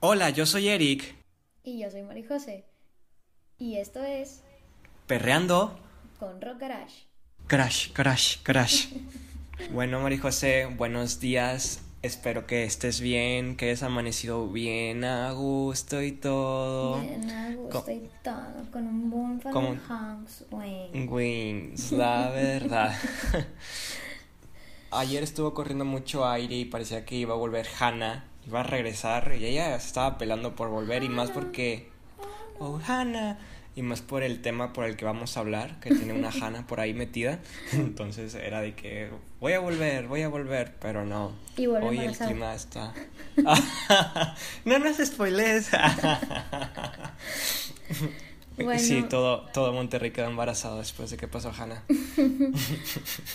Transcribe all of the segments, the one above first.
Hola, yo soy Eric. Y yo soy Mari José. Y esto es Perreando con Rock Garage. Crash, crash, crash. bueno, Mari José, buenos días. Espero que estés bien, que hayas amanecido bien a gusto y todo. Bien a gusto y todo, con un buen Hanks Wayne. Wings, la verdad. Ayer estuvo corriendo mucho aire y parecía que iba a volver Hannah, iba a regresar y ella estaba pelando por volver y más porque oh Hannah y más por el tema por el que vamos a hablar, que tiene una Hannah por ahí metida. Entonces era de que voy a volver, voy a volver, pero no. Y Hoy el clima está No nos spoilees. Bueno. Sí, todo, todo Monterrey quedó embarazado después de que pasó Hannah.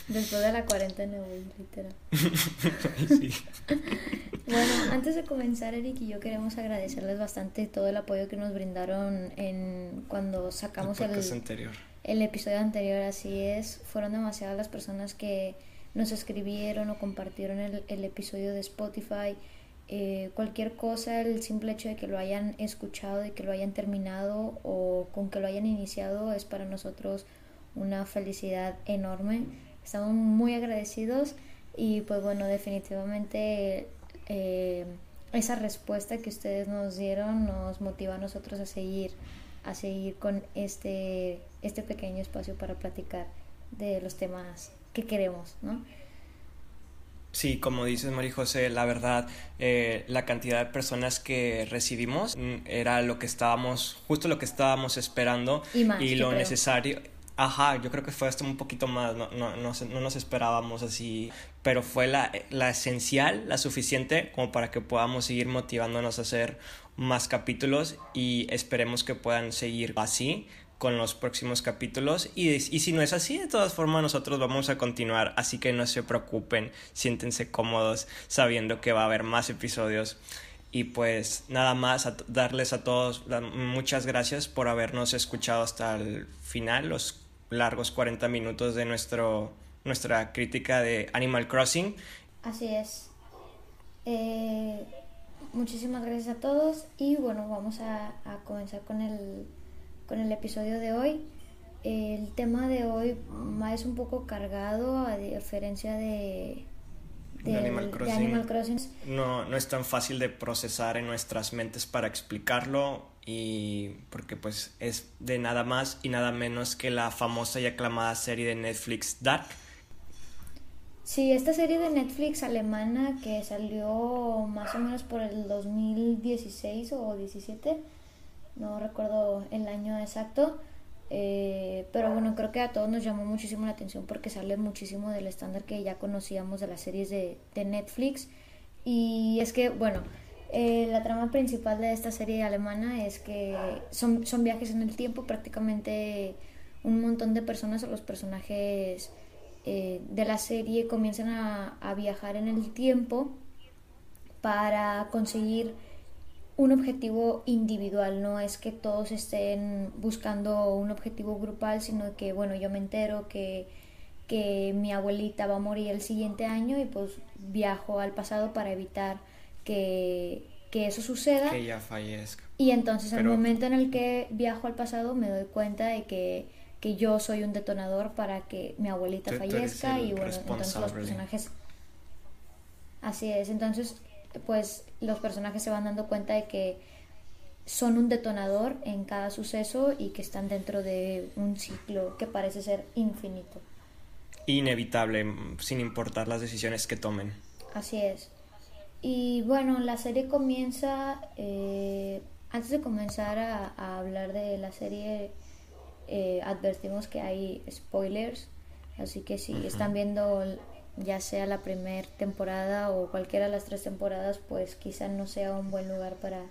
Después de la cuarentena, güey, literal. Sí. Bueno, antes de comenzar, Eric y yo queremos agradecerles bastante todo el apoyo que nos brindaron en cuando sacamos El el, anterior. el episodio anterior, así es. Fueron demasiadas las personas que nos escribieron o compartieron el, el episodio de Spotify. Eh, cualquier cosa, el simple hecho de que lo hayan escuchado, de que lo hayan terminado o con que lo hayan iniciado es para nosotros una felicidad enorme. Estamos muy agradecidos y pues bueno, definitivamente eh, esa respuesta que ustedes nos dieron nos motiva a nosotros a seguir a seguir con este este pequeño espacio para platicar de los temas que queremos, ¿no? Sí, como dices, María José, la verdad, eh, la cantidad de personas que recibimos mm, era lo que estábamos, justo lo que estábamos esperando Y más, yo lo creo. necesario. Ajá, yo creo que fue hasta un poquito más, no, no, no, no nos esperábamos así, pero fue la, la esencial, la suficiente como para que podamos seguir motivándonos a hacer más capítulos y esperemos que puedan seguir así con los próximos capítulos y, y si no es así, de todas formas nosotros vamos a continuar, así que no se preocupen, siéntense cómodos sabiendo que va a haber más episodios. Y pues nada más, darles a todos muchas gracias por habernos escuchado hasta el final, los largos 40 minutos de nuestro, nuestra crítica de Animal Crossing. Así es. Eh, muchísimas gracias a todos y bueno, vamos a comenzar con el, con el episodio de hoy. El tema de hoy es un poco cargado a diferencia de, De Animal de Crossing. Animal Crossing. No, no es tan fácil de procesar en nuestras mentes para explicarlo y porque pues es de nada más y nada menos que la famosa y aclamada serie de Netflix Dark. Sí, esta serie de Netflix alemana que salió más o menos por el 2016 o 17, no recuerdo el año exacto, eh, pero bueno, creo que a todos nos llamó muchísimo la atención porque sale muchísimo del estándar que ya conocíamos de las series de, de Netflix. Y es que, bueno, eh, la trama principal de esta serie alemana es que son, son viajes en el tiempo, prácticamente un montón de personas o los personajes eh, de la serie comienzan a, a viajar en el tiempo para conseguir un objetivo individual, no es que todos estén buscando un objetivo grupal, sino que, bueno, yo me entero que, que mi abuelita va a morir el siguiente año y pues viajo al pasado para evitar que, que eso suceda. Que ella fallezca. Y entonces al Pero- momento en el que viajo al pasado me doy cuenta de que, que yo soy un detonador para que mi abuelita Tú- fallezca el y bueno, entonces los personajes... Así es, entonces pues los personajes se van dando cuenta de que son un detonador en cada suceso y que están dentro de un ciclo que parece ser infinito. Inevitable, mm, sin importar las decisiones que tomen. Así es. Y bueno, la serie comienza, eh, antes de comenzar a, a hablar de la serie, eh, advertimos que hay spoilers, así que si están viendo ya sea la primera temporada o cualquiera de las tres temporadas, pues quizá no sea un buen lugar para,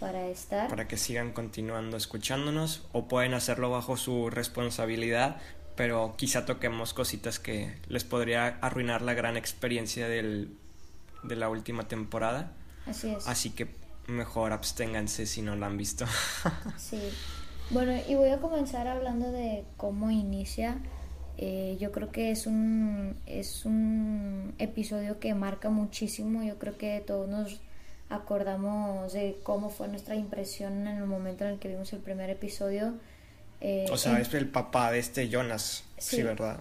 para estar. Para que sigan continuando escuchándonos o pueden hacerlo bajo su responsabilidad, pero quizá toquemos cositas que les podría arruinar la gran experiencia del, de la última temporada. Así es. Así que mejor absténganse si no la han visto. Sí. Bueno, y voy a comenzar hablando de cómo inicia. Eh, yo creo que es un, es un episodio que marca muchísimo. Yo creo que todos nos acordamos de cómo fue nuestra impresión en el momento en el que vimos el primer episodio. Eh, o sea, es el papá de este Jonas, sí, ¿verdad?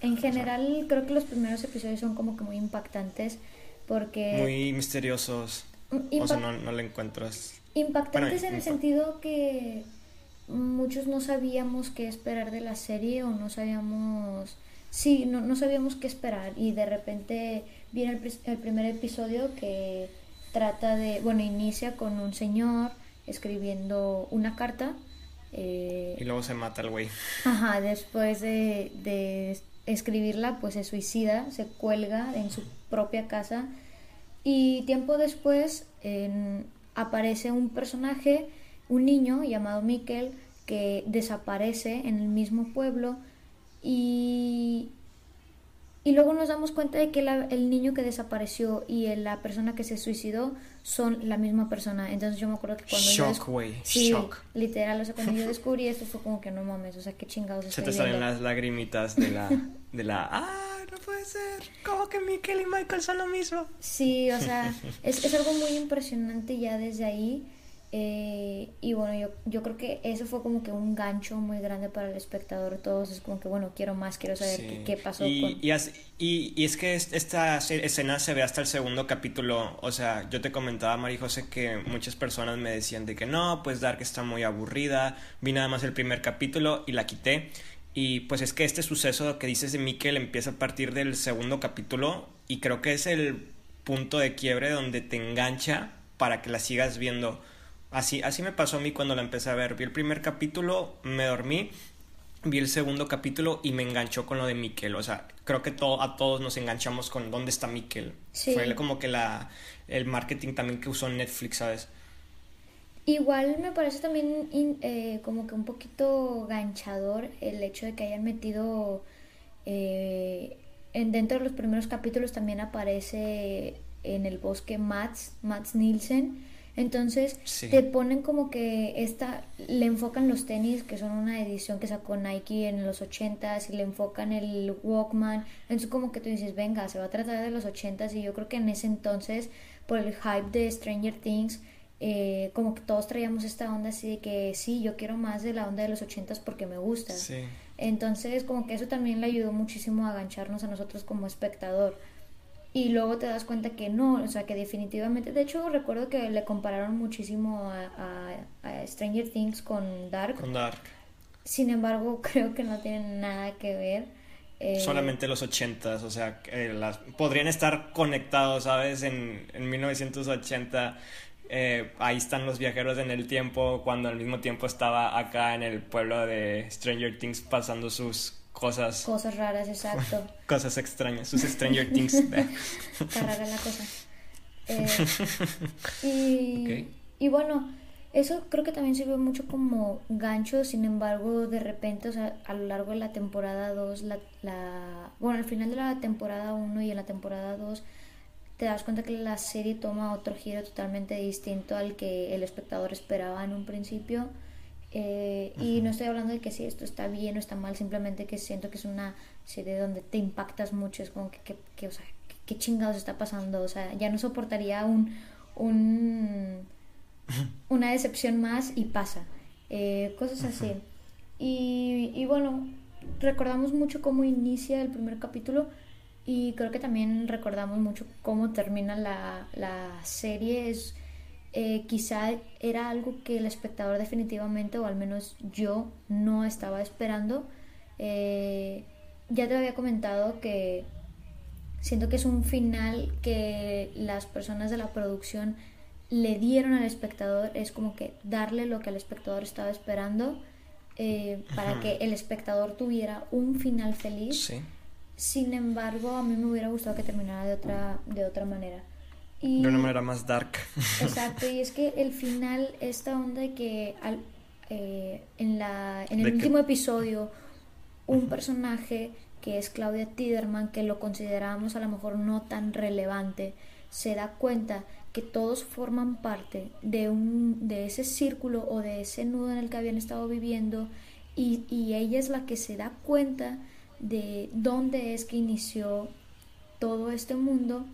en general, creo que los primeros episodios son como que muy impactantes porque... Muy misteriosos. Mm, o sea, no, no le encuentras... Impactantes en el sentido que muchos no sabíamos qué esperar de la serie o no sabíamos... Sí, no, no sabíamos qué esperar y de repente viene el, el primer episodio que trata de, bueno, inicia con un señor escribiendo una carta. Eh, y luego se mata el güey. Ajá, después de, de, escribirla, pues se suicida, se cuelga en su propia casa. Y tiempo después aparece un personaje, un niño llamado Mikkel, que desaparece en el mismo pueblo y y luego nos damos cuenta de que el niño que desapareció y la persona que se suicidó son la misma persona. Entonces yo me acuerdo que cuando Shock, güey. Sí, Shock. literal, o sea, cuando yo descubrí esto fue como que no mames, o sea, qué chingados Se te salen las lagrimitas de la, de la, ah, no puede ser, como que Michael y Michael son lo mismo. Sí, o sea, es, es algo muy impresionante ya desde ahí. Eh, y bueno, yo, yo creo que eso fue como que un gancho muy grande para el espectador. Todos es como que, bueno, quiero más, quiero saber qué, pasó. Y, con... y, y, es que esta escena se ve hasta el segundo capítulo. O sea, yo te comentaba, María José, que muchas personas me decían de que no, pues Dark está muy aburrida. Vi nada más el primer capítulo y la quité. Y pues es que este suceso que dices de Mikkel empieza a partir del segundo capítulo y creo que es el punto de quiebre donde te engancha para que la sigas viendo Así, así me pasó a mí cuando la empecé a ver. Vi el primer capítulo, me dormí, vi el segundo capítulo y me enganchó con lo de Miquel. O sea, creo que todo, a todos nos enganchamos con dónde está Miquel. Fue como que la, el marketing también que usó Netflix, ¿sabes? Igual me parece también eh, como que un poquito ganchador el hecho de que hayan metido eh, en, dentro de los primeros capítulos también aparece en el bosque Mats, Mats Nielsen entonces te ponen como que esta, le enfocan los tenis, que son una edición que sacó Nike en los 80s, y le enfocan el Walkman. Entonces como que tú dices, venga, se va a tratar de los 80s y yo creo que en ese entonces, por el hype de Stranger Things, eh, como que todos traíamos esta onda así de que sí, yo quiero más de la onda de los 80s porque me gusta. Entonces como que eso también le ayudó muchísimo a agancharnos a nosotros como espectador y luego te das cuenta que no, o sea, que definitivamente, de hecho recuerdo que le compararon muchísimo a, Stranger Things con Dark. Con Dark. Sin embargo, creo que no tienen nada que ver. Eh, Solamente los ochentas, o sea, las, podrían estar conectados, ¿sabes? En, en 1980 eh, ahí están los viajeros en el tiempo, cuando al mismo tiempo estaba acá en el pueblo de Stranger Things pasando sus cosas. Cosas raras, exacto. cosas extrañas, sus Stranger Things. Está rara la cosa. Eh, y, y bueno, eso creo que también sirve mucho como gancho, sin embargo, de repente, o sea, a lo largo de la temporada 2, la, la, bueno, al final de la temporada 1 y en la temporada 2, te das cuenta que la serie toma otro giro totalmente distinto al que el espectador esperaba en un principio. Eh, y no estoy hablando de que si esto está bien o está mal, simplemente que siento que es una serie donde te impactas mucho, es como que, que, o sea, ¿qué chingados está pasando? O sea, ya no soportaría un, un una decepción más y pasa. Eh, cosas así. Y, y bueno, recordamos mucho cómo inicia el primer capítulo y creo que también recordamos mucho cómo termina la, la serie. Es, eh, quizá era algo que el espectador definitivamente, o al menos yo, no estaba esperando. Eh, ya te había comentado que siento que es un final que las personas de la producción le dieron al espectador, es como que darle lo que el espectador estaba esperando eh, para que el espectador tuviera un final feliz. Sin embargo, a mí me hubiera gustado que terminara de otra, de otra manera de una manera más dark. Exacto, y es que el final, esta onda de que al, eh, en, la, en el último episodio, un personaje que es Claudia Tiderman, que lo consideramos a lo mejor no tan relevante, se da cuenta que todos forman parte de, un, de ese círculo o de ese nudo en el que habían estado viviendo y, y ella es la que se da cuenta de dónde es que inició todo este mundo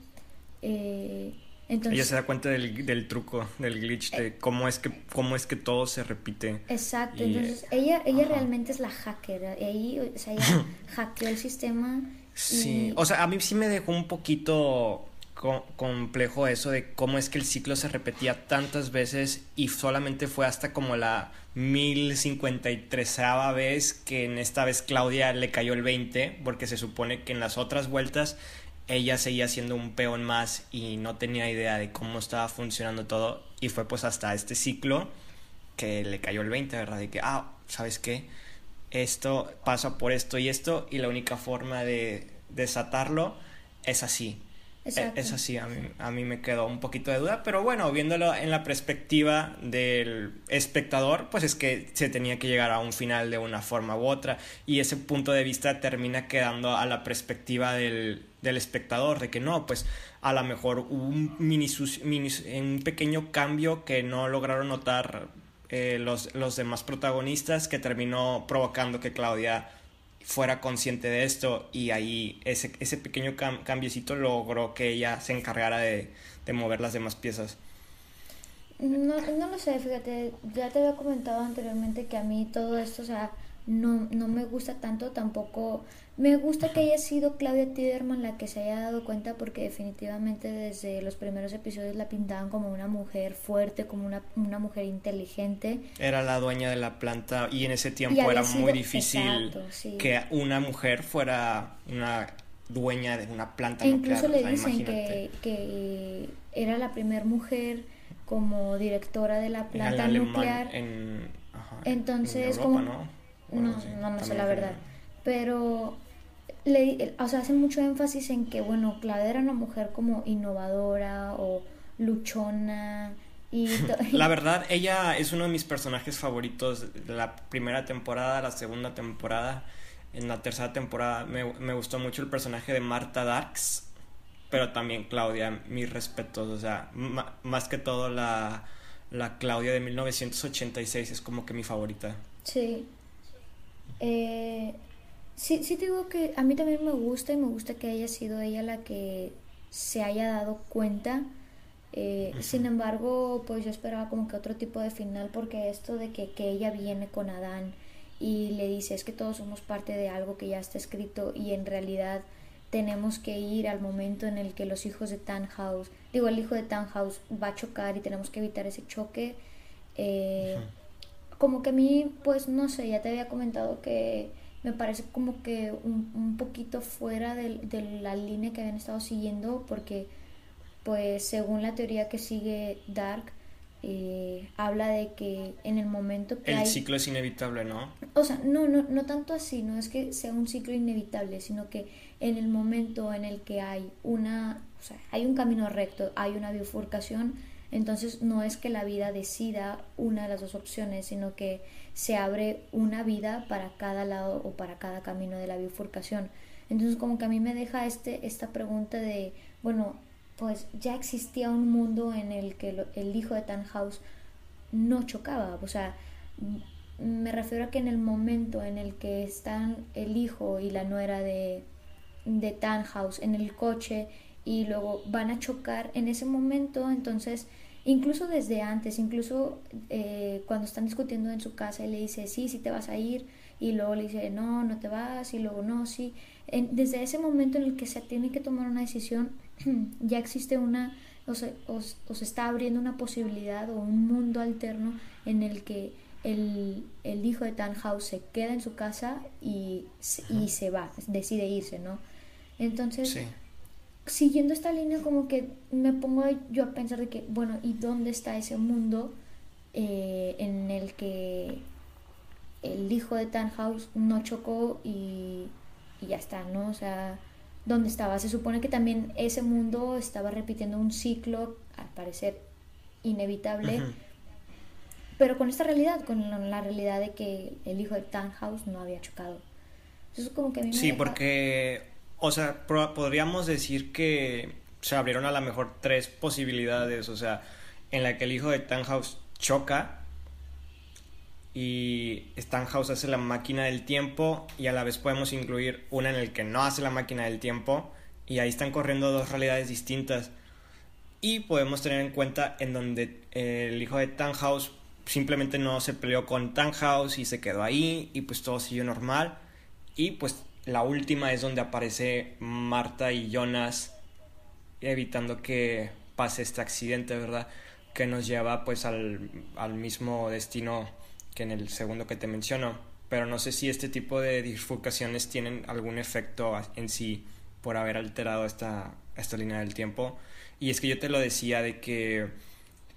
eh, Entonces, ella se da cuenta del, del truco, del glitch, de eh, cómo es que cómo es que todo se repite. Exacto, entonces ella ella realmente es la hacker, ahí, o sea, ella hackeó el sistema. Sí, o sea, a mí sí me dejó un poquito complejo eso de cómo es que el ciclo se repetía tantas veces y solamente fue hasta como la 1053 vez que en esta vez Claudia le cayó el 20 porque se supone que en las otras vueltas ella seguía siendo un peón más y no tenía idea de cómo estaba funcionando todo y fue pues hasta este ciclo que le cayó el 20, ¿verdad? De que, ah, ¿sabes qué? Esto pasa por esto y esto y la única forma de desatarlo es así. E, es así, a mí, a mí me quedó un poquito de duda, pero bueno, viéndolo en la perspectiva del espectador, pues es que se tenía que llegar a un final de una forma u otra y ese punto de vista termina quedando a la perspectiva del, del espectador, de que no, pues a lo mejor un, mini, mini, un pequeño cambio que no lograron notar eh, los, los demás protagonistas que terminó provocando que Claudia fuera consciente de esto y ahí ese, ese pequeño cambiecito logró que ella se encargara de, de mover las demás piezas. No, no lo sé, fíjate, ya te había comentado anteriormente que a mí todo esto, o sea, no, no me gusta tanto, tampoco me gusta que haya sido Claudia Tiderman la que se haya dado cuenta porque definitivamente desde los primeros episodios la pintaban como una mujer fuerte, como una, una mujer inteligente. Era la dueña de la planta y en ese tiempo era muy difícil que una mujer fuera una dueña de una planta e Incluso le dicen que, que, era la primera mujer como directora de la planta nuclear. En, Entonces, como... ¿no? No, no sé la verdad. Pero le, o sea, hace mucho énfasis en que, bueno, Claudia era una mujer como innovadora o luchona. Y la verdad, ella es uno de mis personajes favoritos de la primera temporada, la segunda temporada. En la tercera temporada me, me gustó mucho el personaje de Marta Darks, pero también Claudia, mis respetos. O sea, más que todo la, la Claudia de 1986 es como que mi favorita. Sí. Eh, Sí, sí digo que a mí también me gusta y me gusta que haya sido ella la que se haya dado cuenta. Eh, sin embargo, pues yo esperaba como que otro tipo de final porque esto de que, que ella viene con Adán y le dice es que todos somos parte de algo que ya está escrito y en realidad tenemos que ir al momento en el que los hijos de Tannhaus, digo el hijo de Tannhaus va a chocar y tenemos que evitar ese choque. Eh, como que a mí, pues no sé, ya te había comentado que me parece como que un, un poquito fuera de, de, la línea que habían estado siguiendo porque pues según la teoría que sigue Dark eh, habla de que en el momento que el ciclo es inevitable no o sea no no no tanto así no es que sea un ciclo inevitable sino que en el momento en el que hay una o sea hay un camino recto hay una bifurcación entonces no es que la vida decida una de las dos opciones sino que se abre una vida para cada lado o para cada camino de la bifurcación. Entonces como que a mí me deja este, esta pregunta de, bueno, pues ya existía un mundo en el que el hijo de Tannhaus no chocaba, o sea, me refiero a que en el momento en el que están el hijo y la nuera de, de Tannhaus en el coche y luego van a chocar, en ese momento entonces incluso desde antes, incluso eh, cuando están discutiendo en su casa y le dice, sí, sí te vas a ir, y luego le dice, no, no te vas, y luego no, sí. desde ese momento en el que se tiene que tomar una decisión, ya existe una, o se, está abriendo una posibilidad o un mundo alterno en el que el, el hijo de Tannhaus se queda en su casa y, y se va, decide irse, ¿no? Entonces, siguiendo esta línea como que me pongo yo a pensar de que, bueno, ¿y dónde está ese mundo eh, en el que el hijo de Tannhaus no chocó y, ya está, ¿no? O sea, ¿dónde estaba? Se supone que también ese mundo estaba repitiendo un ciclo, al parecer inevitable, pero con esta realidad, con la, realidad de que el hijo de Tannhaus no había chocado. Eso es como que a mí me Sí, porque o sea, podríamos decir que se abrieron a lo mejor tres posibilidades, o sea, en la que el hijo de Tannhaus choca y Tannhaus hace la máquina del tiempo y a la vez podemos incluir una en el que no hace la máquina del tiempo y ahí están corriendo dos realidades distintas. Y podemos tener en cuenta en donde el hijo de Tannhaus simplemente no se peleó con Tannhaus y se quedó ahí y pues todo siguió normal. Y pues la última es donde aparece Marta y Jonas evitando que pase este accidente, ¿verdad? Que nos lleva pues al, al mismo destino que en el segundo que te menciono. Pero no sé si este tipo de bifurcaciones tienen algún efecto en sí por haber alterado esta, esta línea del tiempo. Y es que yo te lo decía de que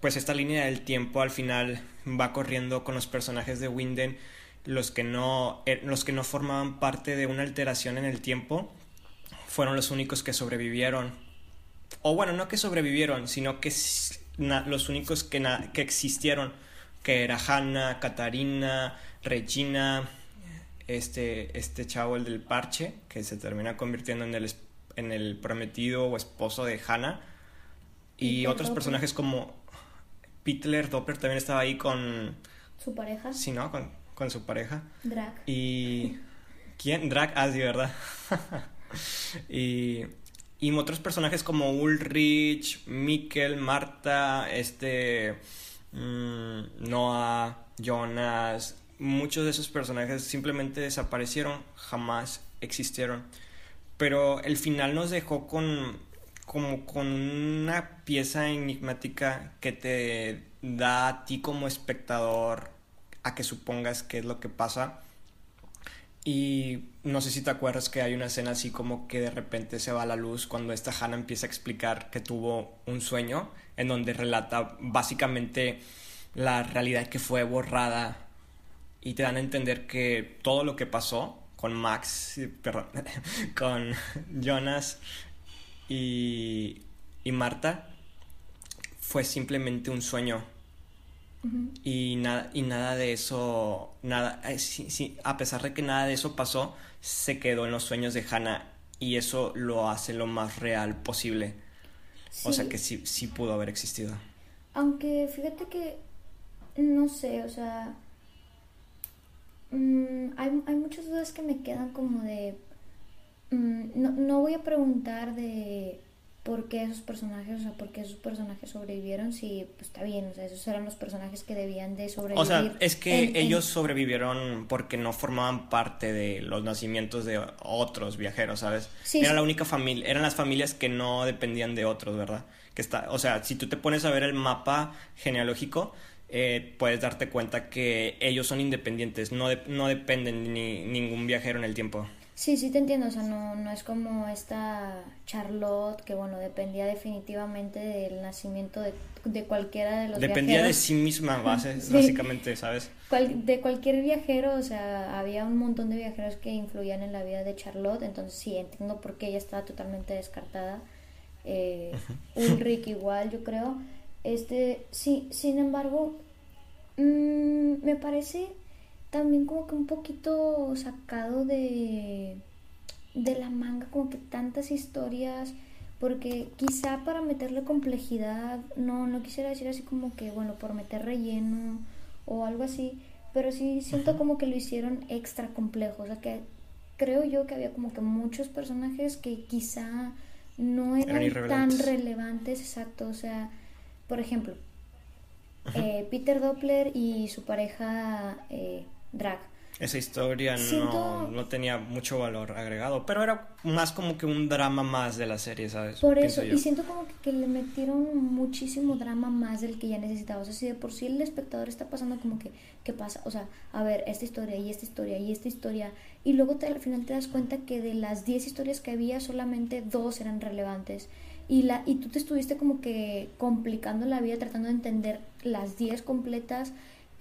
pues esta línea del tiempo al final va corriendo con los personajes de Winden, los que no, er, los que no formaban parte de una alteración en el tiempo, fueron los únicos que sobrevivieron. O bueno, no que sobrevivieron, sino que los únicos que, que existieron, que era Hannah, Katarina, Regina, este, este chavo, el del parche, que se termina convirtiendo en el, en el prometido o esposo de Hannah. Y, otros personajes como Peter Doppler también estaba ahí con... Su pareja. Sí, ¿no? Con, con su pareja. Drag. Y... ¿Quién? Drag, ah, sí, ¿verdad? y... Y otros personajes como Ulrich, Mikkel, Marta, este... Mm, Noah, Jonas, muchos de esos personajes simplemente desaparecieron, jamás existieron. Pero el final nos dejó con como con una pieza enigmática que te da a ti como espectador a que supongas qué es lo que pasa. Y no sé si te acuerdas que hay una escena así como que de repente se va la luz cuando esta Hannah empieza a explicar que tuvo un sueño en donde relata básicamente la realidad que fue borrada y te dan a entender que todo lo que pasó con Max, perdón, con Jonas y, y Marta fue simplemente un sueño. Y nada, y nada de eso, nada, eh, sí, a pesar de que nada de eso pasó, se quedó en los sueños de Hannah y eso lo hace lo más real posible. O sea que sí, sí pudo haber existido. Aunque fíjate que, no sé, o sea, Mm, hay, hay, muchas dudas que me quedan como de... Mm, no, no, voy a preguntar de por qué esos personajes, o sea, por qué esos personajes sobrevivieron, si pues está bien, o sea, esos eran los personajes que debían de sobrevivir. O sea, es que ellos sobrevivieron porque no formaban parte de los nacimientos de otros viajeros, ¿sabes? Era la única familia, eran las familias que no dependían de otros, ¿verdad? Que está, o sea, si tú te pones a ver el mapa genealógico, eh, puedes darte cuenta que ellos son independientes, no, no dependen ni ningún viajero en el tiempo. Sí, sí te entiendo, o sea, no, no es como esta Charlotte que, bueno, dependía definitivamente del nacimiento de, de cualquiera de los Dependía de sí misma, básicamente, ¿sabes? de cualquier viajero, o sea, había un montón de viajeros que influían en la vida de Charlotte, entonces sí, entiendo por qué ella estaba totalmente descartada. Eh, Ulrich igual, yo creo. Este, sí, sin embargo, mmm, me parece también como que un poquito sacado de, de la manga, como que tantas historias, porque quizá para meterle complejidad, no, no quisiera decir así como que, bueno, por meter relleno o algo así, pero sí siento como que lo hicieron extra complejo, o sea que creo yo que había como que muchos personajes que quizá no eran tan relevantes, exacto, o sea, por ejemplo, eh, Peter Doppler y su pareja eh, Drag. Esa historia no, no, tenía mucho valor agregado, pero era más como que un drama más de la serie, ¿sabes? Por eso, y siento como que, le metieron muchísimo drama más del que ya necesitaba. O sea, si de por sí el espectador está pasando como que, ¿qué pasa? O sea, a ver, esta historia y esta historia y esta historia. Y luego te, al final te das cuenta que de las 10 historias que había, solamente dos eran relevantes y, la, y tú te estuviste como que complicando la vida tratando de entender las 10 completas.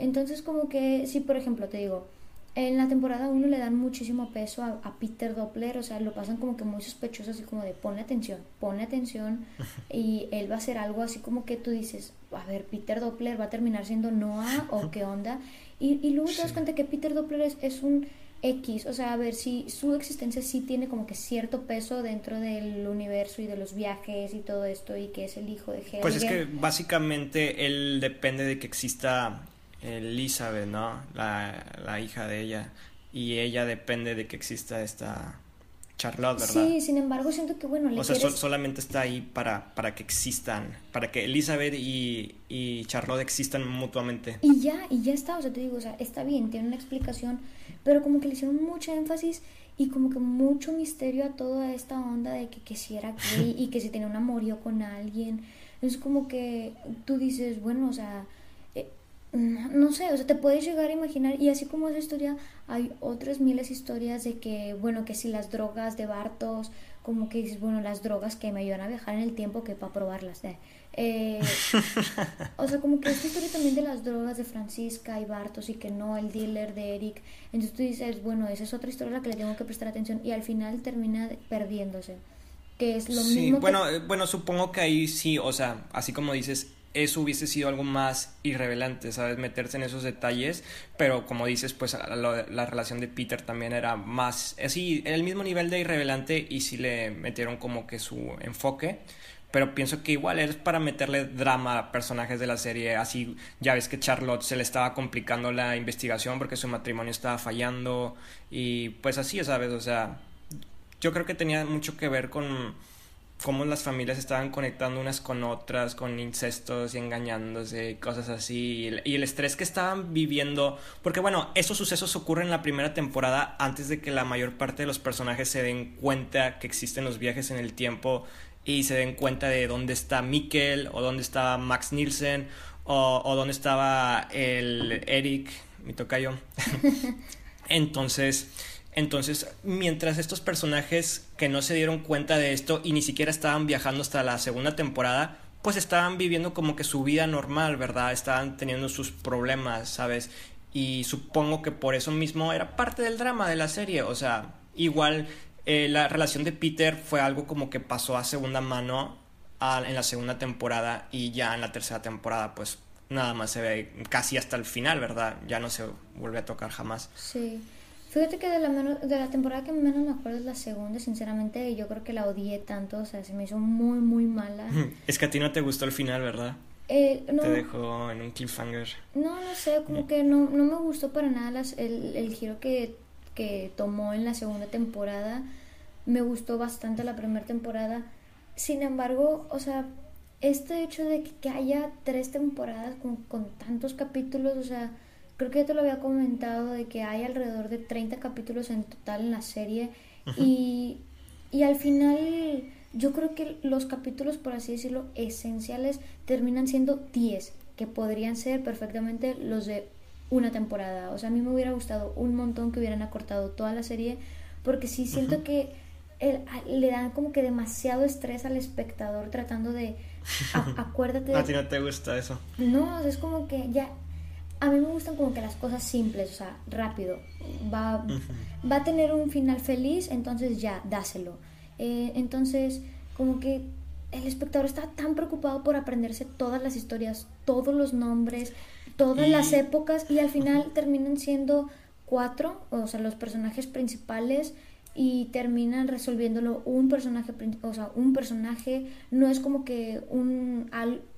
Entonces como que, si por ejemplo te digo, en la temporada 1 le dan muchísimo peso a, a, Peter Doppler, o sea, lo pasan como que muy sospechoso, así como de ponle atención, ponle atención, y él va a hacer algo así como que tú dices, a ver, Peter Doppler va a terminar siendo Noah o qué onda, y, y luego te das cuenta que Peter Doppler es, es un X, o sea, a ver si su existencia sí tiene como que cierto peso dentro del universo y de los viajes y todo esto y que es el hijo de Helge. Pues es que básicamente él depende de que exista Elizabeth, ¿no? La, la hija de ella y ella depende de que exista esta Charlotte, ¿verdad? Sí, sin embargo, siento que, bueno, le O sea, solamente está ahí para, para que existan, para que Elizabeth y, y Charlotte existan mutuamente. Y ya, y ya está, o sea, te digo, o sea, está bien, tiene una explicación, pero como que le hicieron mucho énfasis y como que mucho misterio a toda esta onda de que, que si era gay y que si tenía un amorío con alguien. Es como que tú dices, bueno, o sea, no sé, o sea, te puedes llegar a imaginar, y así como esa historia, hay otras miles de historias de que, bueno, que si las drogas de Bartos, como que dices, bueno, las drogas que me ayudan a viajar en el tiempo que para probarlas. Eh. Eh, o sea, como que esta historia también de las drogas de Francisca y Bartos y que no el dealer de Eric. Entonces tú dices, bueno, esa es otra historia a la que le tengo que prestar atención y al final termina perdiéndose. Que es lo mismo. Bueno, eh, bueno, supongo que ahí sí, o sea, así como dices, eso hubiese sido algo más irrevelante, ¿sabes? Meterse en esos detalles, pero como dices, pues la, relación de Peter también era más, así, en el mismo nivel de irrevelante y sí le metieron como que su enfoque pero pienso que igual es para meterle drama a personajes de la serie. Así, ya ves que Charlotte se le estaba complicando la investigación porque su matrimonio estaba fallando y pues así, ¿sabes? O sea, yo creo que tenía mucho que ver con cómo las familias estaban conectando unas con otras, con incestos y engañándose cosas así, y el, estrés que estaban viviendo, porque bueno, esos sucesos ocurren en la primera temporada antes de que la mayor parte de los personajes se den cuenta que existen los viajes en el tiempo y se den cuenta de dónde está Mikkel o dónde estaba Max Nielsen o, o dónde estaba el Eric, mi tocayo. entonces, entonces, mientras estos personajes que no se dieron cuenta de esto y ni siquiera estaban viajando hasta la segunda temporada, pues estaban viviendo como que su vida normal, ¿verdad? Estaban teniendo sus problemas, ¿sabes? Y supongo que por eso mismo era parte del drama de la serie, o sea, igual eh, la relación de Peter fue algo como que pasó a segunda mano en la segunda temporada y ya en la tercera temporada pues nada más se ve casi hasta el final, ¿verdad? Ya no se vuelve a tocar jamás. Sí. Fíjate que de la, de la temporada que menos me acuerdo es la segunda, sinceramente, yo creo que la odié tanto, o sea, se me hizo muy, muy mala. Es que a ti no te gustó el final, ¿verdad? Eh, no, te dejó en un cliffhanger. No, no sé, como que no, no me gustó para nada las, el, el giro que que tomó en la segunda temporada. Me gustó bastante la primera temporada. Sin embargo, o sea, este hecho de que, haya tres temporadas con, con, tantos capítulos, o sea, creo que ya te lo había comentado, de que hay alrededor de 30 capítulos en total en la serie. y, y al final, yo creo que los capítulos, por así decirlo, esenciales terminan siendo 10, que podrían ser perfectamente los de una temporada. O sea, a mí me hubiera gustado un montón que hubieran acortado toda la serie, porque sí siento que le dan como que demasiado estrés al espectador tratando de... acuérdate... a ti no te gusta eso. No, es como que ya... A mí me gustan como que las cosas simples, o sea, rápido. Va, va a tener un final feliz, entonces ya, dáselo. Eh, entonces, como que el espectador está tan preocupado por aprenderse todas las historias, todos los nombres, todas las épocas y al final terminan siendo cuatro, o sea, los personajes principales y terminan resolviéndolo un personaje, o sea, un personaje, no es como que un,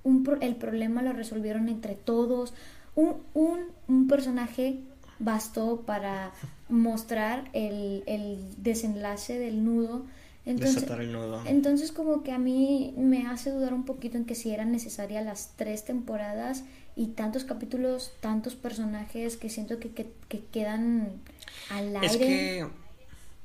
un el problema lo resolvieron entre todos, un, un, un personaje bastó para mostrar el, el desenlace del nudo. Entonces, el nudo. entonces como que a mí me hace dudar un poquito en que si eran necesarias las tres temporadas y tantos capítulos, tantos personajes que siento que, que, quedan al aire. Es que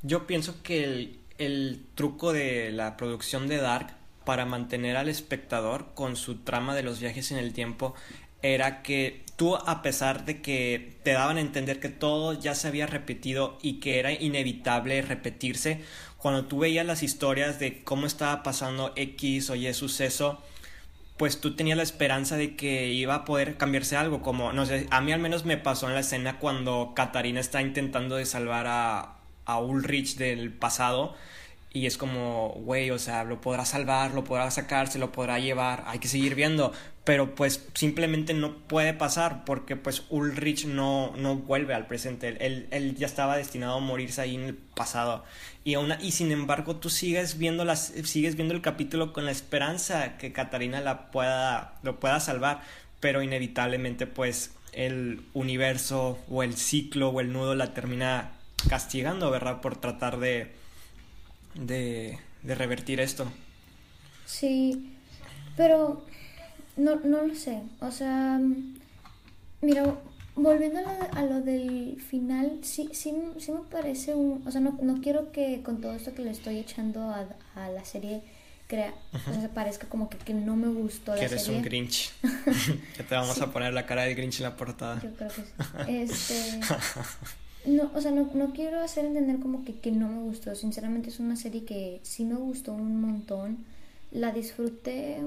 yo pienso que el, el truco de la producción de Dark para mantener al espectador con su trama de los viajes en el tiempo era que tú a pesar de que te daban a entender que todo ya se había repetido y que era inevitable repetirse, cuando tú veías las historias de cómo estaba pasando X o Y suceso, pues tú tenías la esperanza de que iba a poder cambiarse algo, como, no sé, a mí al menos me pasó en la escena cuando Katarina está intentando de salvar a, a Ulrich del pasado y es como, güey, o sea, lo podrá salvar, lo podrá sacar, se lo podrá llevar, hay que seguir viendo, pero pues simplemente no puede pasar porque pues Ulrich no, no vuelve al presente, él, él ya estaba destinado a morirse ahí en el pasado. Y, y sin embargo tú sigues viendo, las, sigues viendo el capítulo con la esperanza que Katarina la pueda, lo pueda salvar, pero inevitablemente pues el universo o el ciclo o el nudo la termina castigando, ¿verdad? Por tratar de de, de revertir esto. Sí, pero no, no lo sé. O sea, mira, volviendo a lo, del final, sí, sí, sí me parece un... O sea, no, no quiero que con todo esto que le estoy echando a, a la serie crea, o sea, parezca como que, que no me gustó que eres un Grinch. que te vamos a poner la cara de Grinch en la portada. Yo creo que sí. Este, no, o sea, no, no quiero hacer entender como que, que no me gustó. Sinceramente es una serie que sí me gustó un montón. La disfruté,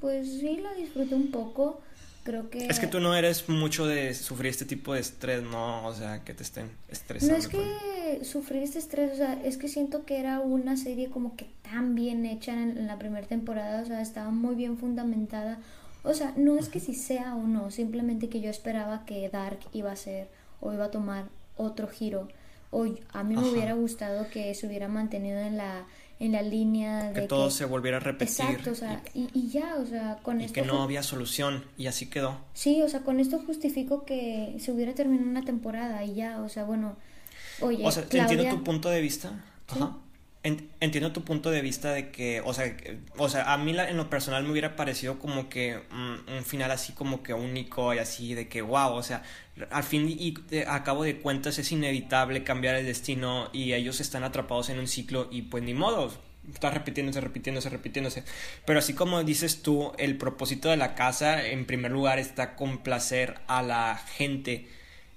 pues sí, la disfruté un poco creo que... Es que tú no eres mucho de sufrir este tipo de estrés, ¿no? O sea, que te estén estresando. No es que sufrir este estrés, o sea, es que siento que era una serie como que tan bien hecha en, la primera temporada, o sea, estaba muy bien fundamentada. O sea, no es que si sea o no, simplemente que yo esperaba que Dark iba a ser o iba a tomar otro giro. O a mí me hubiera gustado que se hubiera mantenido en la en la línea de que todo se volviera a repetir. Exacto, o sea, y, y, ya, o sea, con y que no había solución y así quedó. Sí, o sea, con esto justifico que se hubiera terminado una temporada y ya, o sea, bueno, oye, O sea, entiendo tu punto de vista. Ajá entiendo tu punto de vista de que, o sea, o sea a mí en lo personal me hubiera parecido como que un final así como que único y así de que, wow, o sea, al fin y a cabo de cuentas es inevitable cambiar el destino y ellos están atrapados en un ciclo y pues ni modo, está repitiéndose, repitiéndose, repitiéndose. Pero así como dices tú, el propósito de la casa en primer lugar está complacer a la gente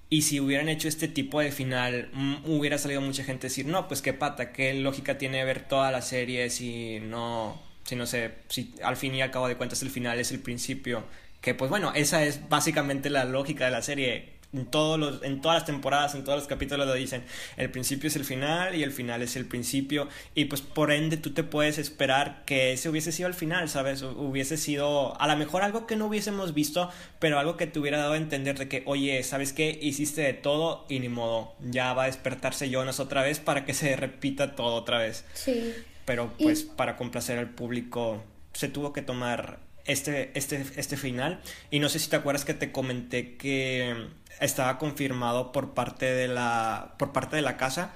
y si hubieran hecho este tipo de final, mm, hubiera salido mucha gente a decir, no, pues qué pata, qué lógica tiene ver toda la serie si no, si no sé, si al fin y al cabo de cuentas el final es el principio. Que pues bueno, esa es básicamente la lógica de la serie en, todos los, en todas las temporadas, en todos los capítulos lo dicen, el principio es el final y el final es el principio y pues por ende tú te puedes esperar que ese hubiese sido el final, ¿sabes? Hubiese sido a lo mejor algo que no hubiésemos visto, pero algo que te hubiera dado a entender de que, oye, ¿sabes qué? Hiciste de todo y ni modo, ya va a despertarse Jonas otra vez para que se repita todo otra vez. Sí. Pero pues para complacer al público se tuvo que tomar este, este, este final. Y no sé si te acuerdas que te comenté que estaba confirmado por parte de la por parte de la casa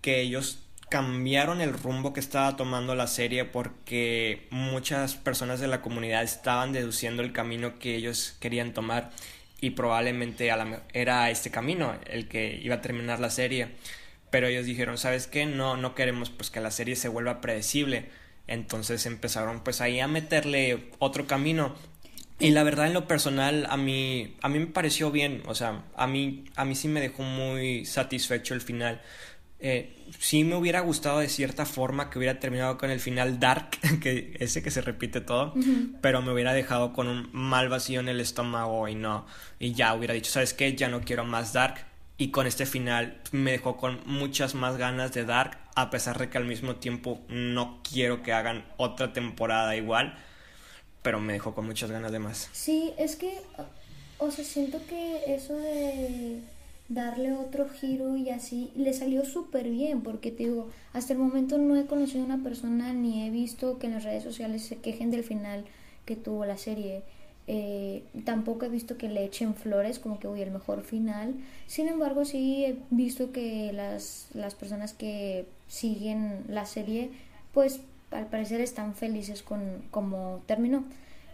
que ellos cambiaron el rumbo que estaba tomando la serie porque muchas personas de la comunidad estaban deduciendo el camino que ellos querían tomar y probablemente era este camino el que iba a terminar la serie. Pero ellos dijeron sabes qué no no queremos pues que la serie se vuelva predecible entonces empezaron pues ahí a meterle otro camino y la verdad, en lo personal, a mí, a mí me pareció bien. O sea, a mí, a mí sí me dejó muy satisfecho el final. Eh, sí me hubiera gustado de cierta forma que hubiera terminado con el final dark, que ese que se repite todo, pero me hubiera dejado con un mal vacío en el estómago y no, y ya hubiera dicho, ¿sabes qué? Ya no quiero más dark. Y con este final me dejó con muchas más ganas de dark, a pesar de que al mismo tiempo no quiero que hagan otra temporada igual pero me dejó con muchas ganas de más. Sí, es que, o sea, siento que eso de darle otro giro y así le salió súper bien, porque te digo, hasta el momento no he conocido a una persona ni he visto que en las redes sociales se quejen del final que tuvo la serie. Eh, tampoco he visto que le echen flores como que uy el mejor final sin embargo sí he visto que las, las personas que siguen la serie pues al parecer están felices con cómo terminó.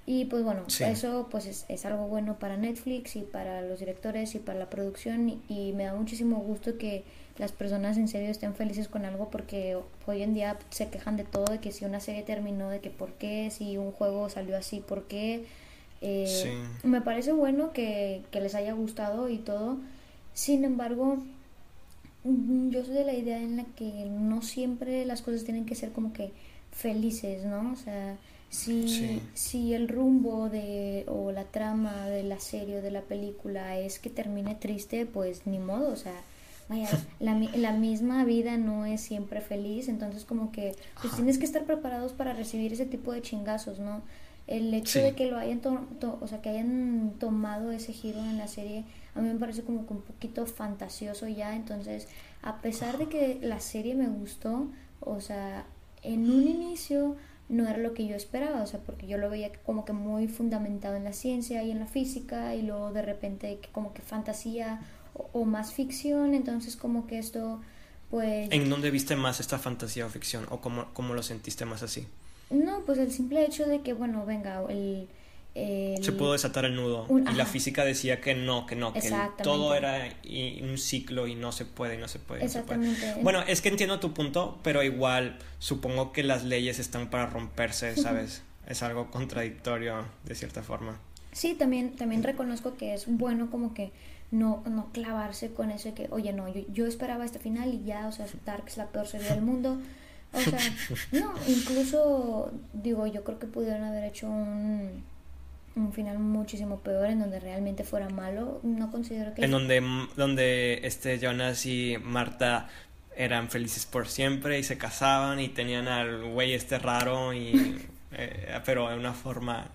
Y pues bueno, eso pues es, es, algo bueno para Netflix y para los directores y para la producción y, me da muchísimo gusto que las personas en serio estén felices con algo porque hoy en día se quejan de todo, de que si una serie terminó, de que por qué, si un juego salió así, por qué. Eh, me parece bueno que, que les haya gustado y todo. Sin embargo, mm, yo soy de la idea en la que no siempre las cosas tienen que ser como que felices, ¿no? O sea, si, si el rumbo de, o la trama de la serie o de la película es que termine triste, pues ni modo, o sea, vaya, la, la misma vida no es siempre feliz, entonces como que pues tienes que estar preparados para recibir ese tipo de chingazos, ¿no? El hecho de que lo hayan, o sea, que hayan tomado ese giro en la serie, a mí me parece como que un poquito fantasioso ya, entonces, a pesar de que la serie me gustó, o sea, en un inicio no era lo que yo esperaba, o sea, porque yo lo veía como que muy fundamentado en la ciencia y en la física y luego de repente como que fantasía o, más ficción, entonces como que esto pues... ¿En dónde viste más esta fantasía o ficción? ¿O cómo, cómo lo sentiste más así? No, pues el simple hecho de que, bueno, venga, el... el- Se pudo desatar el nudo Un- y la física decía que no, que no, que el- todo era y- un ciclo y no se puede, y no se puede. no se puede. Bueno, es que entiendo tu punto, pero igual supongo que las leyes están para romperse, ¿sabes? Es algo contradictorio de cierta forma. Sí, también, también reconozco que es bueno como que no, no clavarse con eso de que, oye, no, yo, yo esperaba este final y ya, o sea, Dark es la peor serie del mundo. O sea, no, incluso, digo, yo creo que pudieron haber hecho un, un final muchísimo peor en donde realmente fuera malo. No considero que... En donde, donde este Jonas y Marta eran felices por siempre y se casaban y tenían al güey este raro y eh, pero de una forma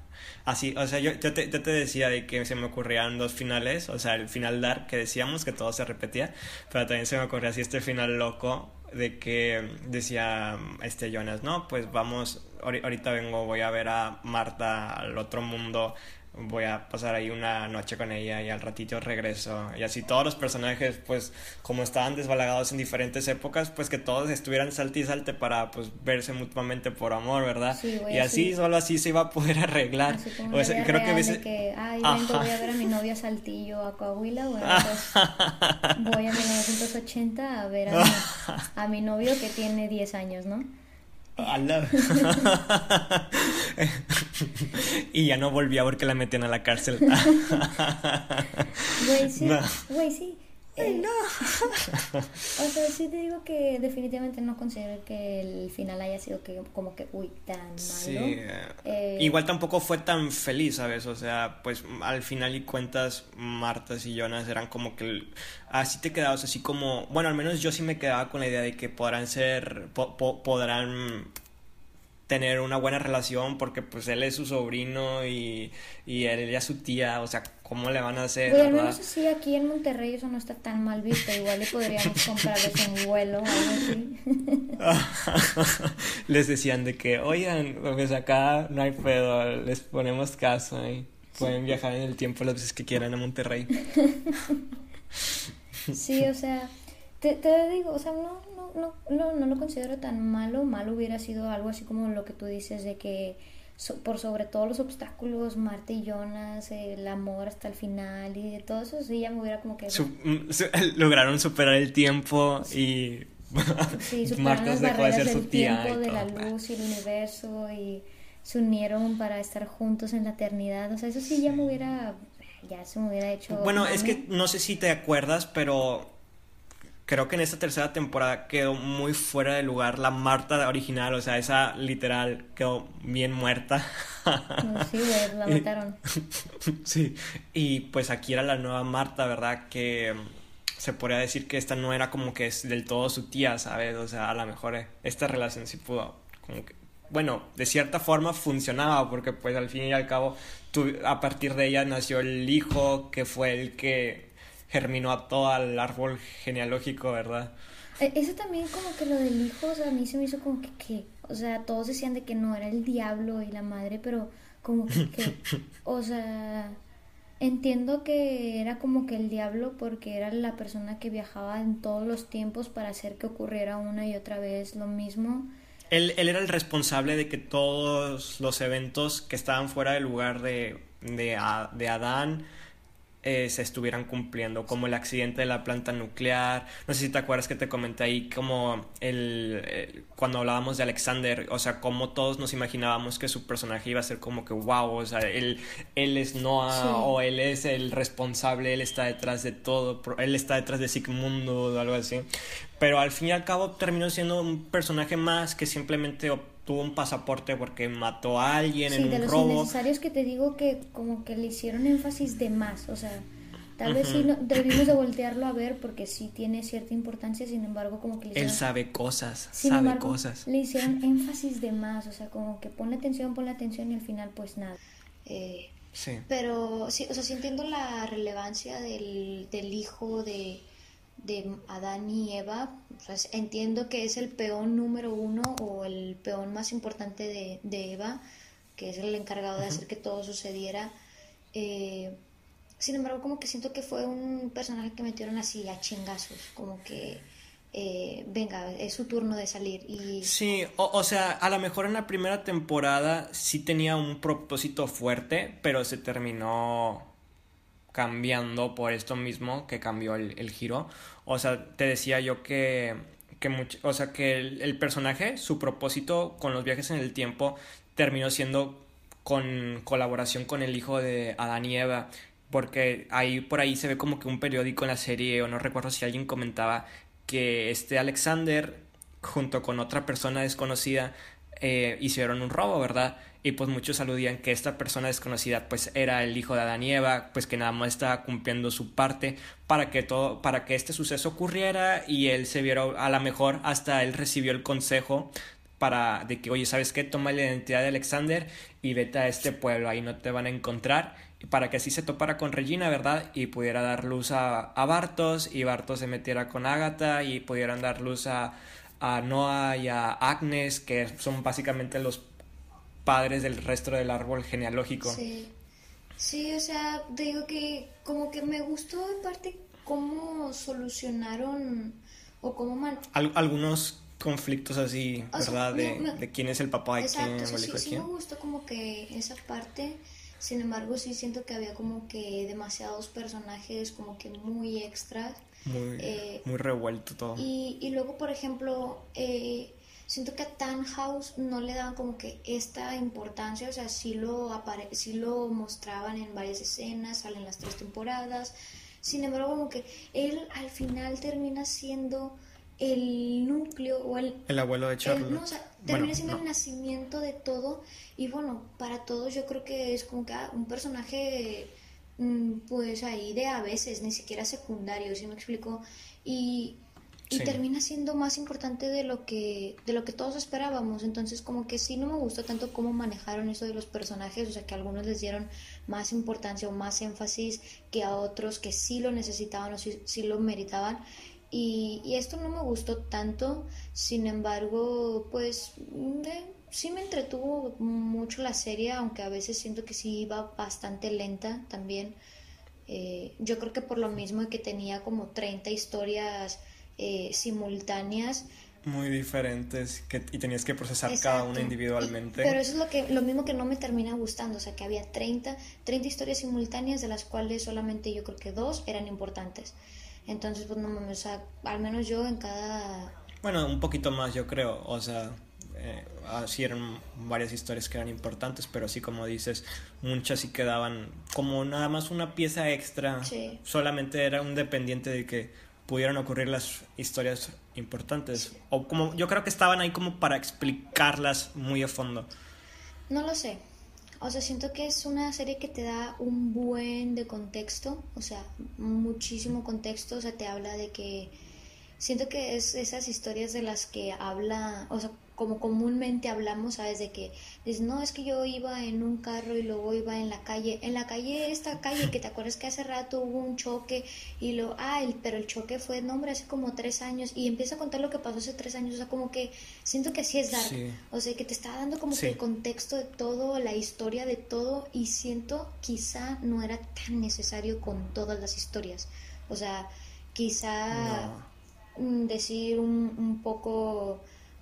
así, o sea, yo, yo, te, yo te decía de que se me ocurrían dos finales, o sea, el final dark que decíamos que todo se repetía, pero también se me ocurría así este final loco de que decía este Jonas, no, pues vamos, ahori- ahorita vengo, voy a ver a Marta al otro mundo, voy a pasar ahí una noche con ella y al ratito regreso. Y así todos los personajes, pues como estaban desbalagados en diferentes épocas, pues que todos estuvieran salte y salte para pues verse mutuamente por amor, ¿verdad? Sí, y así, solo así se iba a poder arreglar. Así como creo que que, ay, vengo, voy a ver a mi novia Saltillo a Coahuila, bueno, pues voy a 1980 a ver a mi, a mi novio que tiene 10 años, ¿no? Ala. y ya no volvía porque la metían a la cárcel. Güey, sí, No. güey, sí. Eh, o sea, sí te digo que definitivamente no considero que el final haya sido que, como que, uy, tan malo. Sí, eh, Eh, igual tampoco fue tan feliz, ¿sabes? O sea, pues al final y cuentas, Marta y Jonas eran como que así te quedabas así como, bueno, al menos yo sí me quedaba con la idea de que podrán ser, po- po- podrán tener una buena relación porque pues él es su sobrino y, y él es su tía, o sea, ¿cómo le van a hacer? Güey, al menos así aquí en Monterrey eso no está tan mal visto. Igual le podríamos comprarles un vuelo o algo así. Les decían de que, oigan, pues acá no hay pedo, les ponemos caso y pueden viajar en el tiempo las veces que quieran a Monterrey. Sí, o sea, te, te digo, o sea, no, no, no, no, no lo considero tan malo. Malo hubiera sido algo así como lo que tú dices de que so- por sobre todos los obstáculos, Marta y Jonas, el amor hasta el final y de todo eso, sí, ya me hubiera como que... Su- mm, lograron superar el tiempo y Sí, superaron las de barreras ser del tiempo, de la luz y el universo y se unieron para estar juntos en la eternidad. O sea, eso sí ya me hubiera, ya se me hubiera hecho. Bueno, es que no sé si te acuerdas, pero creo que en esta tercera temporada quedó muy fuera de lugar la Marta original, o sea, esa literal quedó bien muerta. Pues sí, la mataron. Sí, y pues aquí era la nueva Marta, ¿verdad? Que se podría decir que esta no era como que es del todo su tía, ¿sabes? O sea, a lo mejor eh, esta relación sí pudo, como que, bueno, de cierta forma funcionaba, porque pues al fin y al cabo, tu- a partir de ella nació el hijo, que fue el que germinó a todo el árbol genealógico, ¿verdad? Eh, Eso también como que lo del hijo, o sea, a mí se me hizo como que, o sea, todos decían de que no era el diablo y la madre, pero como que, o sea, entiendo que era como que el diablo porque era la persona que viajaba en todos los tiempos para hacer que ocurriera una y otra vez lo mismo. Él, él era el responsable de que todos los eventos que estaban fuera del lugar de, de Adán eh, se estuvieran cumpliendo, como el accidente de la planta nuclear. No sé si te acuerdas que te comenté ahí como el, el- cuando hablábamos de Alexander, o sea, como todos nos imaginábamos que su personaje iba a ser como que wow, o sea, él, él es Noah Sí. o él es el responsable, él está detrás de todo, él está detrás de Sigmundo o algo así. Pero al fin y al cabo terminó siendo un personaje más que simplemente obtuvo un pasaporte porque mató a alguien Sí, en de un los robo. innecesarios que te digo que como que le hicieron énfasis de más, o sea, tal vez sí no- debimos de voltearlo a ver porque sí tiene cierta importancia, sin embargo como que le Él hicieron... sabe cosas, Sin sabe embargo, cosas. le hicieron énfasis de más, o sea, como que ponle atención, ponle atención y al final pues nada. Eh, Sí. pero sí, o sea, sí entiendo la relevancia del, del hijo de, de Adán y Eva. Sea, entiendo que es el peón número uno o el peón más importante de, de Eva, que es el encargado de hacer que todo sucediera. Eh, sin embargo, como que siento que fue un personaje que metieron así a chingazos, como que eh, venga, es su turno de salir. Y... Sí, o, o, sea, a lo mejor en la primera temporada sí tenía un propósito fuerte, pero se terminó cambiando por esto mismo que cambió el, el giro. O sea, te decía yo que, que mucho, o sea, que el, el, personaje, su propósito con los viajes en el tiempo terminó siendo con colaboración con el hijo de Adán y Eva, porque ahí por ahí se ve como que un periódico en la serie o no recuerdo si alguien comentaba que este Alexander junto con otra persona desconocida eh, hicieron un robo, ¿verdad? Y pues muchos aludían que esta persona desconocida pues era el hijo de Adán y Eva, pues que nada más estaba cumpliendo su parte para que todo, para que este suceso ocurriera y él se viera a lo mejor hasta él recibió el consejo para de que oye, ¿sabes qué? Toma la identidad de Alexander y vete a este pueblo, ahí no te van a encontrar para que así se topara con Regina, ¿verdad? Y pudiera dar luz a, a Bartos y Bartos se metiera con Agatha y pudieran dar luz a, a Noah y a Agnes, que son básicamente los padres del resto del árbol genealógico. Sí, sí o sea, digo que como que me gustó en parte cómo solucionaron o cómo... Man... Al, algunos conflictos así, o ¿verdad? Sea, me, me... de, de, quién es el papá de quién, el hijo sí, de sí me gustó como que esa parte sin embargo, sí siento que había como que demasiados personajes como que muy extras. Muy, eh, muy revuelto todo. Y, y luego, por ejemplo, eh, siento que a Tannhaus no le daban como que esta importancia, o sea, sí lo, apare sí lo mostraban en varias escenas, salen las tres temporadas. Sin embargo, como que él al final termina siendo el núcleo o el... El abuelo de Charlotte. El, no, o sea, termina bueno, siendo no. el nacimiento de todo y bueno, para todos yo creo que es como que ah, un personaje pues ahí de a veces, ni siquiera secundario, si ¿sí me explico? Y, y sí. termina siendo más importante de lo que de lo que todos esperábamos entonces como que sí no me gustó tanto cómo manejaron eso de los personajes o sea que a algunos les dieron más importancia o más énfasis que a otros que sí lo necesitaban o sí, sí lo meritaban y, y, esto no me gustó tanto, sin embargo, pues eh, sí me entretuvo mucho la serie, aunque a veces siento que sí iba bastante lenta también. Eh, yo creo que por lo mismo que tenía como 30 historias eh, simultáneas. Muy diferentes que, y tenías que procesar Exacto. cada una individualmente. Y, pero eso es lo, que, lo mismo que no me termina gustando, o sea que había 30, 30 historias simultáneas de las cuales solamente yo creo que dos eran importantes. Entonces, pues no mames, o sea, al menos yo en cada... Bueno, un poquito más yo creo, o sea, eh, así eran varias historias que eran importantes, pero así como dices, muchas sí quedaban como nada más una pieza extra, sí. solamente era un dependiente de que pudieran ocurrir las historias importantes, o como yo creo que estaban ahí como para explicarlas muy a fondo. No lo sé. O sea, siento que es una serie que te da un buen de contexto, o sea, muchísimo contexto, o sea, te habla de que siento que es esas historias de las que habla, o sea, como comúnmente hablamos, ¿sabes? De que dices, no, es que yo iba en un carro y luego iba en la calle, en la calle, esta calle, que te acuerdas que hace rato hubo un choque y lo, ah, el, pero el choque fue, no, hombre, hace como tres años y empieza a contar lo que pasó hace tres años, o sea, como que siento que así es Dark, Sí. o sea, que te está dando como Sí. que el contexto de todo, la historia de todo y siento quizá no era tan necesario con todas las historias, o sea, quizá No. Mm, decir un, poco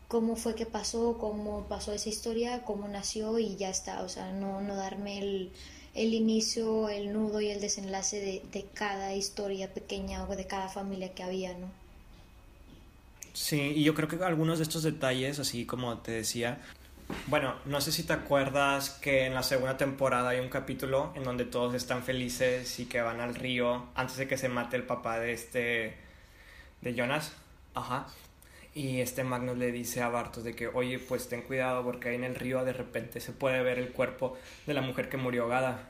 cómo fue que pasó, cómo pasó esa historia, cómo nació y ya está. O sea, no, no darme el, el inicio, el nudo y el desenlace de, de cada historia pequeña o de cada familia que había, ¿no? Sí, y yo creo que algunos de estos detalles, así como te decía, bueno, no sé si te acuerdas que en la segunda temporada hay un capítulo en donde todos están felices y que van al río antes de que se mate el papá de este, de Jonas. Ajá. Y este Magnus le dice a Bartos de que, oye, pues ten cuidado porque ahí en el río de repente se puede ver el cuerpo de la mujer que murió ahogada.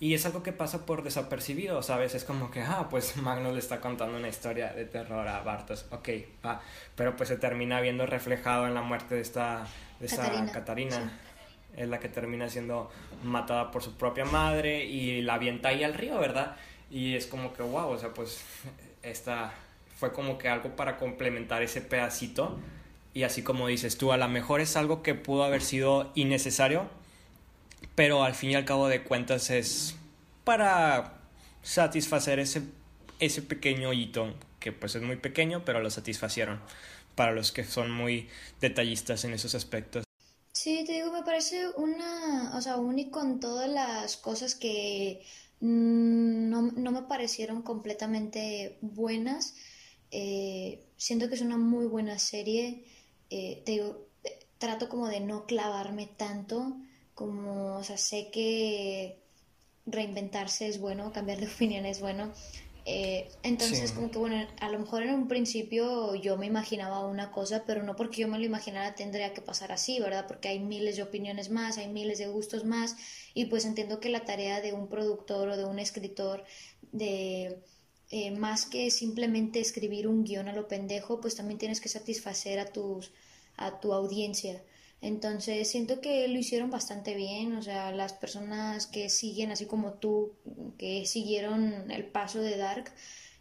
Y es algo que pasa por desapercibido, ¿sabes? Es como que, ah, pues Magnus le está contando una historia de terror a Bartos, ok, va. Pero pues se termina viendo reflejado en la muerte de esta, de esta Catarina, Catarina. sí. Es la que termina siendo matada por su propia madre y la avienta ahí al río, ¿verdad? Y es como que, wow, o sea, pues esta fue como que algo para complementar ese pedacito. Y así como dices tú, a lo mejor es algo que pudo haber sido innecesario, pero al fin y al cabo de cuentas es para satisfacer ese ese pequeño hito, que pues es muy pequeño, pero lo satisfacieron para los que son muy detallistas en esos aspectos. Sí, te digo, me parece una, o sea, único en todas las cosas que mm, no, no me parecieron completamente buenas. Eh, siento que es una muy buena serie. Eh, te digo, trato como de no clavarme tanto, como, o sea, sé que reinventarse es bueno, cambiar de opinión es bueno. Eh, entonces, como que bueno, a lo mejor en un principio yo me imaginaba una cosa, pero no porque yo me lo imaginara tendría que pasar así, ¿verdad? Porque hay miles de opiniones más, hay miles de gustos más, y pues entiendo que la tarea de un productor o de un escritor, de eh, más que simplemente escribir un guion a lo pendejo, pues también tienes que satisfacer a tus a tu audiencia. Entonces siento que lo hicieron bastante bien, o sea, las personas que siguen, así como tú, que siguieron el paso de Dark,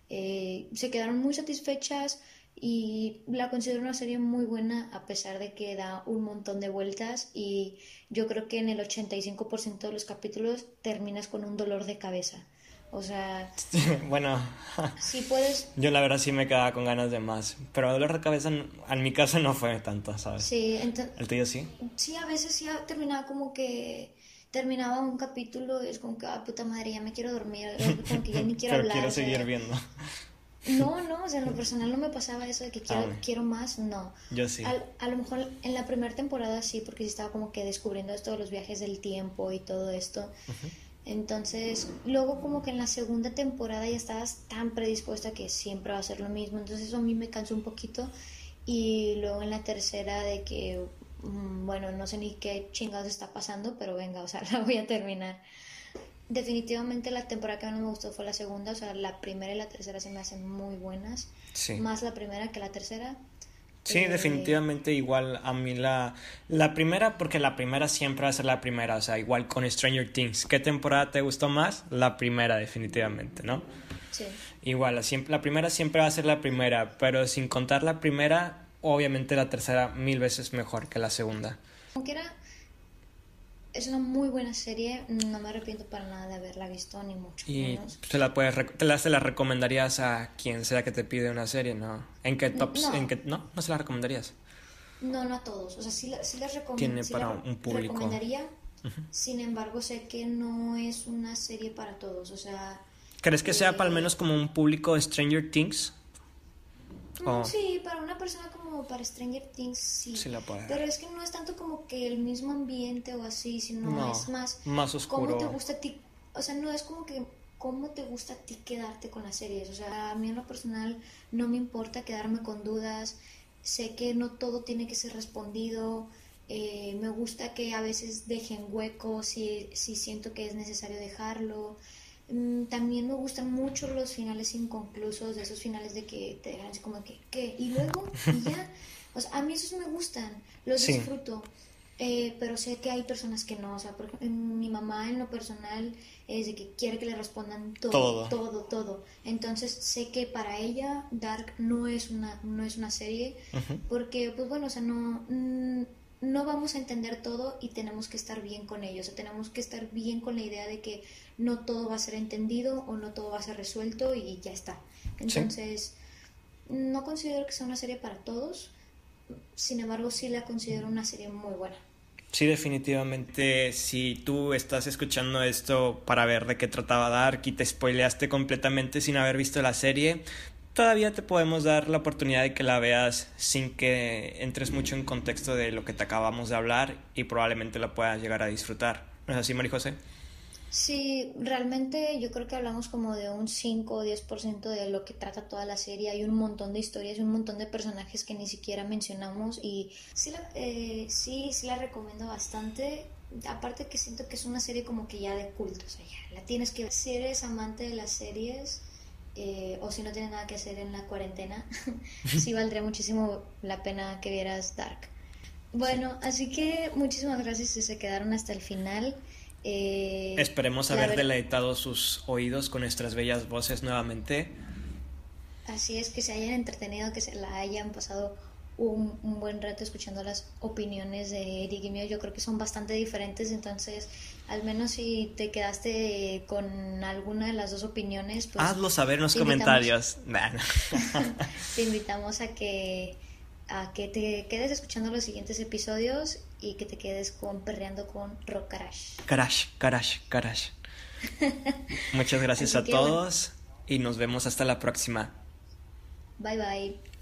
eh, se quedaron muy satisfechas y la considero una serie muy buena a pesar de que da un montón de vueltas y yo creo que en el 85% de los capítulos terminas con un dolor de cabeza. O sea, bueno, si puedes. Yo la verdad sí me quedaba con ganas de más, pero dolor de cabeza en mi caso no fue tanto, ¿sabes? Sí, entonces. ¿El tuyo sí? Sí, a veces sí terminaba como que terminaba un capítulo y es como que, ah, puta madre, ya me quiero dormir, como que ya ni quiero pero hablar. quiero seguir viendo. No, no, o sea, en lo personal no me pasaba eso de que quiero, ah, quiero más, no. Yo sí. a lo mejor en la primera temporada sí, porque sí estaba como que descubriendo esto de los viajes del tiempo y todo esto. Entonces, luego como que en la segunda temporada ya estabas tan predispuesta que siempre va a ser lo mismo. Entonces eso a mí me cansó un poquito. Y luego en la tercera de que, mm, bueno, no sé ni qué chingados está pasando, pero venga, o sea, la voy a terminar. Definitivamente la temporada que más me gustó fue la segunda, o sea, la primera y la tercera se me hacen muy buenas. Más la primera que la tercera. Sí, eh, definitivamente igual a mí la, la primera, porque la primera siempre va a ser la primera, o sea, igual con Stranger Things. ¿Qué temporada te gustó más? La primera, definitivamente, ¿no? Sí. Igual, la, la primera siempre va a ser la primera, pero sin contar la primera, obviamente la tercera mil veces mejor que la segunda. Como era es una muy buena serie, no me arrepiento para nada de haberla visto, ni mucho y Se la, puedes, te la, se la recomendarías a quien sea que te pide una serie, ¿no? ¿En qué tops? No, ¿en qué, no? ¿No se la recomendarías? No, no a todos, o sea, sí, sí las recomiendo. Tiene para un público. recomendaría, sin embargo, sé que no es una serie para todos, o sea... ¿Crees que sea para al menos como un público Stranger Things? Mm, sí, para una persona como para Stranger Things, sí. Pero es que no es tanto como que el mismo ambiente o así, sino es más... Más oscuro. ¿Cómo te gusta a ti? O sea, no es como que cómo te gusta a ti quedarte con las series. O sea, a mí en lo personal no me importa quedarme con dudas. Sé que no todo tiene que ser respondido. Eh, me gusta que a veces dejen huecos si, si siento que es necesario dejarlo. Mm, también me gustan mucho los finales inconclusos, de esos finales de que te dejan así como que, ¿qué? Y luego, y ya. O sea, a mí esos me gustan, los disfruto. Eh, pero sé que hay personas que no, o sea, por mi mamá en lo personal es de que quiere que le respondan todo, todo, todo, Entonces sé que para ella Dark no es una, no es una serie, porque pues bueno, o sea, no, mm, no vamos a entender todo y tenemos que estar bien con ello, o tenemos que estar bien con la idea de que no todo va a ser entendido o no todo va a ser resuelto y ya está. Entonces, no considero que sea una serie para todos, sin embargo sí la considero una serie muy buena. Sí, definitivamente, si tú estás escuchando esto para ver de qué trataba Dark y te spoileaste completamente sin haber visto la serie, todavía te podemos dar la oportunidad de que la veas sin que entres mucho en contexto de lo que te acabamos de hablar y probablemente la puedas llegar a disfrutar. ¿No es así, María José? Sí, realmente yo creo que hablamos como de un 5 o 10% de lo que trata toda la serie. Hay un montón de historias un montón de personajes que ni siquiera mencionamos y sí, la, eh, sí, sí la recomiendo bastante. Aparte que siento que es una serie como que ya de culto, o sea, ya la tienes que ver. Si eres amante de las series eh, o si no tienes nada que hacer en la cuarentena, sí valdría muchísimo la pena que vieras Dark. Bueno, así que muchísimas gracias si se quedaron hasta el final. Eh, Esperemos haber deleitado sus oídos con nuestras bellas voces nuevamente. Así es, que se hayan entretenido, que se la hayan pasado un, un, buen rato escuchando las opiniones de Eric y mío. Yo creo que son bastante diferentes, entonces al menos si te quedaste con alguna de las dos opiniones, pues... Hazlo saber en los comentarios. te invitamos a que, a que te quedes escuchando los siguientes episodios y que te quedes con perreando con Rock. Carash, Carash, Carash. Muchas gracias a todos y nos vemos hasta la próxima. Bye bye.